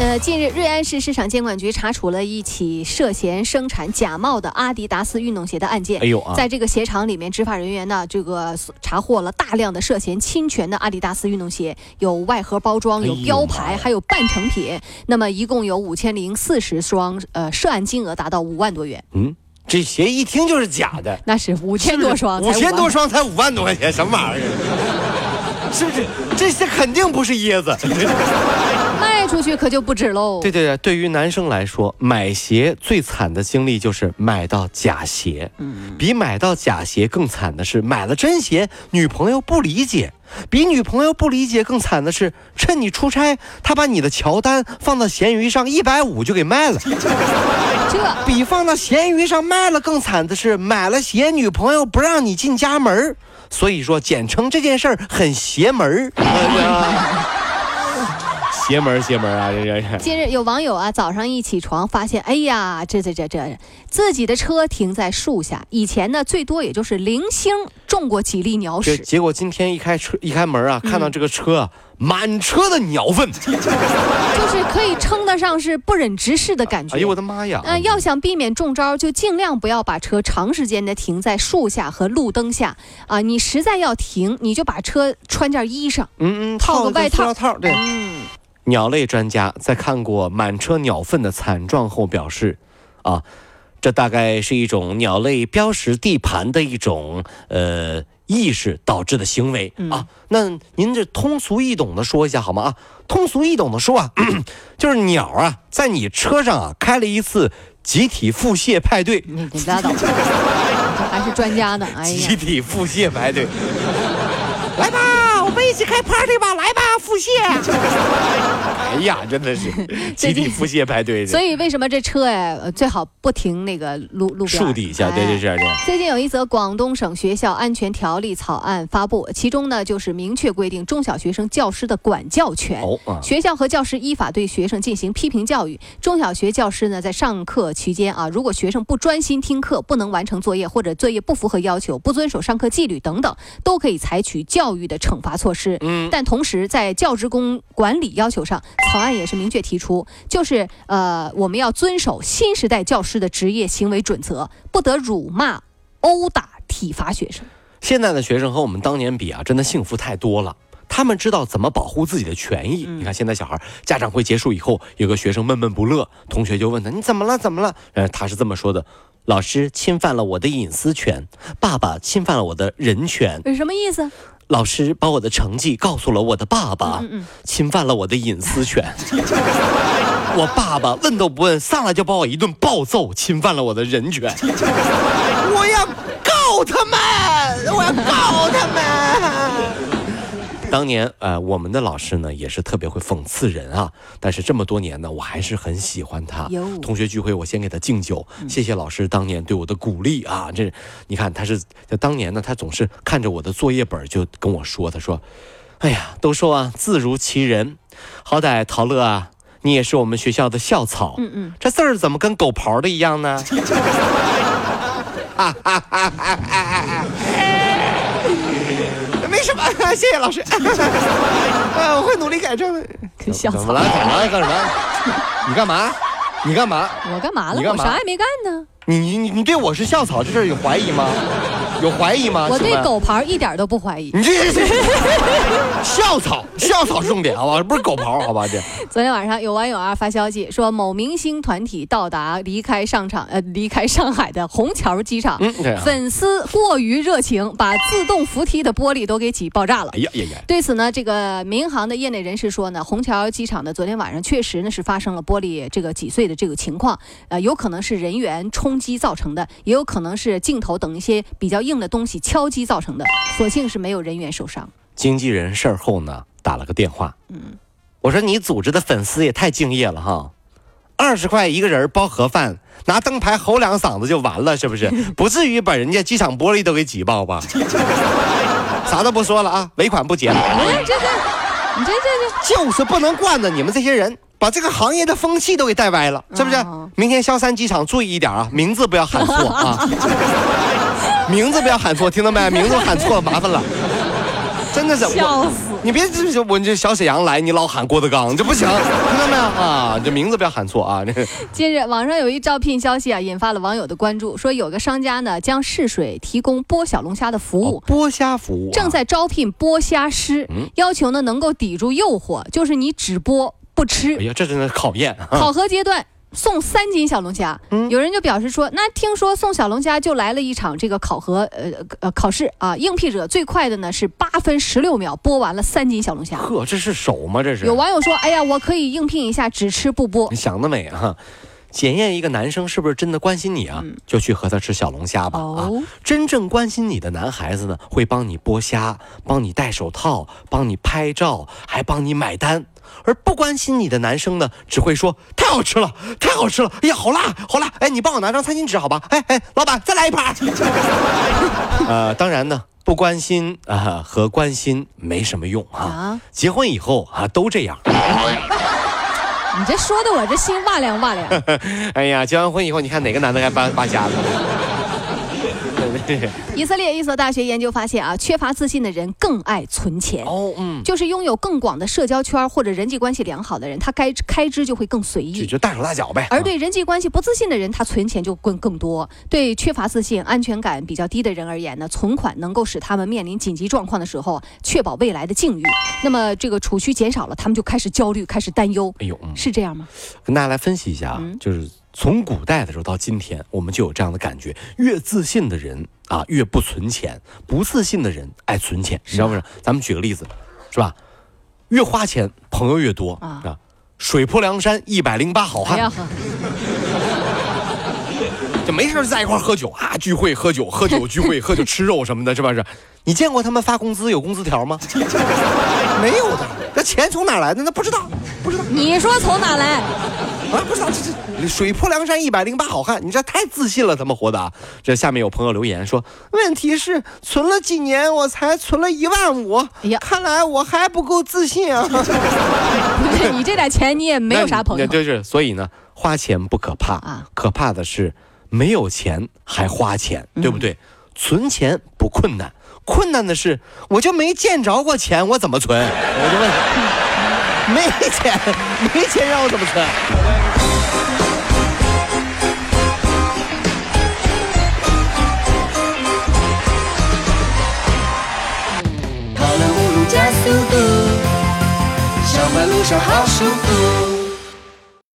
呃，近日，瑞安市市场监管局查处了一起涉嫌生产假冒的阿迪达斯运动鞋的案件。哎呦啊！在这个鞋厂里面，执法人员呢，这个查获了大量的涉嫌侵权的阿迪达斯运动鞋，有外盒包装，有标牌，还有半成品。那么，一共有五千零四十双，呃，涉案金额达到五万多元。嗯，这鞋一听就是假的。那是五千多双，五千多双才五万多块钱，什么玩意儿？是不是？这些肯定不是椰子。卖出去可就不止喽。对对对，对于男生来说，买鞋最惨的经历就是买到假鞋。嗯，比买到假鞋更惨的是买了真鞋，女朋友不理解；比女朋友不理解更惨的是，趁你出差，他把你的乔丹放到闲鱼上一百五就给卖了。这比放到闲鱼上卖了更惨的是，买了鞋，女朋友不让你进家门所以说，简称这件事儿很邪门儿。邪门邪门啊！这这。近日有网友啊，早上一起床发现，哎呀，这这这这，自己的车停在树下。以前呢，最多也就是零星中过几粒鸟屎。结果今天一开车一开门啊，看到这个车满车的鸟粪，就是可以称得上是不忍直视的感觉。哎呦我的妈呀！嗯，要想避免中招，就尽量不要把车长时间的停在树下和路灯下啊。你实在要停，你就把车穿件衣裳，嗯嗯，套个外套，套对。嗯。鸟类专家在看过满车鸟粪的惨状后表示：“啊，这大概是一种鸟类标识地盘的一种呃意识导致的行为啊。那您这通俗易懂的说一下好吗？啊，通俗易懂的说啊，就是鸟啊在你车上啊开了一次集体腹泻派对。你你拉倒，还是专家呢？哎呀，集体腹泻派对，来吧。”一起开 party 吧，来吧，腹泻！哎呀，真的是 集体腹泻排队。所以为什么这车哎最好不停那个路路边树底下？对对对对。最近有一则广东省学校安全条例草案发布，其中呢就是明确规定中小学生教师的管教权。哦学校和教师依法对学生进行批评教育。中小学教师呢在上课期间啊，如果学生不专心听课、不能完成作业或者作业不符合要求、不遵守上课纪律等等，都可以采取教育的惩罚。措施，嗯，但同时在教职工管理要求上，草案也是明确提出，就是呃，我们要遵守新时代教师的职业行为准则，不得辱骂、殴打、体罚学生。现在的学生和我们当年比啊，真的幸福太多了。他们知道怎么保护自己的权益。你看，现在小孩家长会结束以后，有个学生闷闷不乐，同学就问他：“你怎么了？怎么了？”呃，他是这么说的：“老师侵犯了我的隐私权，爸爸侵犯了我的人权。”什么意思？老师把我的成绩告诉了我的爸爸，侵犯了我的隐私权。我爸爸问都不问，上来就把我一顿暴揍，侵犯了我的人权。我要告他们！我要告他们！当年，呃，我们的老师呢也是特别会讽刺人啊。但是这么多年呢，我还是很喜欢他。同学聚会，我先给他敬酒，谢谢老师当年对我的鼓励啊。这，你看他是在当年呢，他总是看着我的作业本就跟我说，他说：“哎呀，都说啊，字如其人，好歹陶乐啊，你也是我们学校的校草。嗯嗯，这字儿怎么跟狗刨的一样呢？”哈哈哈哈哈！没什么，谢谢老师。呃，我会努力改正的。怎么了？怎么了？干什么？你干嘛？你干嘛？我干嘛了？我啥也没干呢。你你你你对我是校草这事有怀疑吗？有怀疑吗？我对狗刨一点都不怀疑。你这是 校草，校草是重点，好吧？不是狗刨，好吧？这。昨天晚上有网友啊发消息说，某明星团体到达离开上场呃离开上海的虹桥机场，粉丝过于热情，把自动扶梯的玻璃都给挤爆炸了。哎呀呀呀！对此呢，这个民航的业内人士说呢，虹桥机场呢昨天晚上确实呢是发生了玻璃这个挤碎的这个情况，呃，有可能是人员冲击造成的，也有可能是镜头等一些比较。硬的东西敲击造成的，所幸是没有人员受伤。经纪人事后呢打了个电话，嗯，我说你组织的粉丝也太敬业了哈，二十块一个人包盒饭，拿灯牌吼两嗓子就完了，是不是？不至于把人家机场玻璃都给挤爆吧？啥都不说了啊，尾款不结了。这个，你这这这就是不能惯着你们这些人，把这个行业的风气都给带歪了，是不是？明天萧山机场注意一点啊，名字不要喊错啊，名字不要喊错，听到没？名字喊错了麻烦了，真的是笑死。你别这这我这小沈阳来，你老喊郭德纲，这不行，听到没有啊？这名字不要喊错啊！这近日网上有一招聘消息啊，引发了网友的关注，说有个商家呢将试水提供剥小龙虾的服务，剥虾服务正在招聘剥虾师，要求呢能够抵住诱惑，就是你只剥不吃。哎呀，这真的考验。考核阶段。送三斤小龙虾，嗯有人就表示说，那听说送小龙虾就来了一场这个考核，呃呃考试啊，应聘者最快的呢是八分十六秒剥完了三斤小龙虾。呵，这是手吗？这是。有网友说，哎呀，我可以应聘一下，只吃不剥。你想得美啊！检验一个男生是不是真的关心你啊，就去和他吃小龙虾吧。啊，真正关心你的男孩子呢，会帮你剥虾，帮你戴手套，帮你拍照，还帮你买单。而不关心你的男生呢，只会说太好吃了，太好吃了，哎呀，好辣，好辣，哎，你帮我拿张餐巾纸好吧？哎哎，老板再来一盘。呃，当然呢，不关心啊和关心没什么用啊。结婚以后啊都这样。你这说的我这心哇凉哇凉。哎呀，结完婚以后，你看哪个男的还扒扒瞎子？以色列一所大学研究发现啊，缺乏自信的人更爱存钱哦，嗯，就是拥有更广的社交圈或者人际关系良好的人，他该开支就会更随意，就大手大脚呗。而对人际关系不自信的人，他存钱就更更多。对缺乏自信、安全感比较低的人而言呢，存款能够使他们面临紧急状况的时候确保未来的境遇。那么这个储蓄减少了，他们就开始焦虑，开始担忧。哎呦，是这样吗？跟大家来分析一下啊，就是。从古代的时候到今天，我们就有这样的感觉：越自信的人啊，越不存钱；不自信的人爱存钱。你知道为什么？咱们举个例子，是吧？越花钱，朋友越多啊。水泊梁山一百零八好汉，就没事在一块喝酒啊，聚会喝酒，喝酒聚会喝酒吃肉什么的，是吧？是。你见过他们发工资有工资条吗？没有的。那钱从哪来的？那不知道，不知道。你说从哪来？啊，不知道这这水泊梁山一百零八好汉，你这太自信了，他们活的啊！这下面有朋友留言说，问题是存了几年，我才存了一万五。哎呀，看来我还不够自信啊！不是你这点钱你也没有啥朋友。就是，所以呢，花钱不可怕啊，可怕的是没有钱还花钱，对不对？存钱不困难，困难的是我就没见着过钱，我怎么存？我就问。没钱，没钱让我怎么存？跑了五路加速度，上班路上好舒服。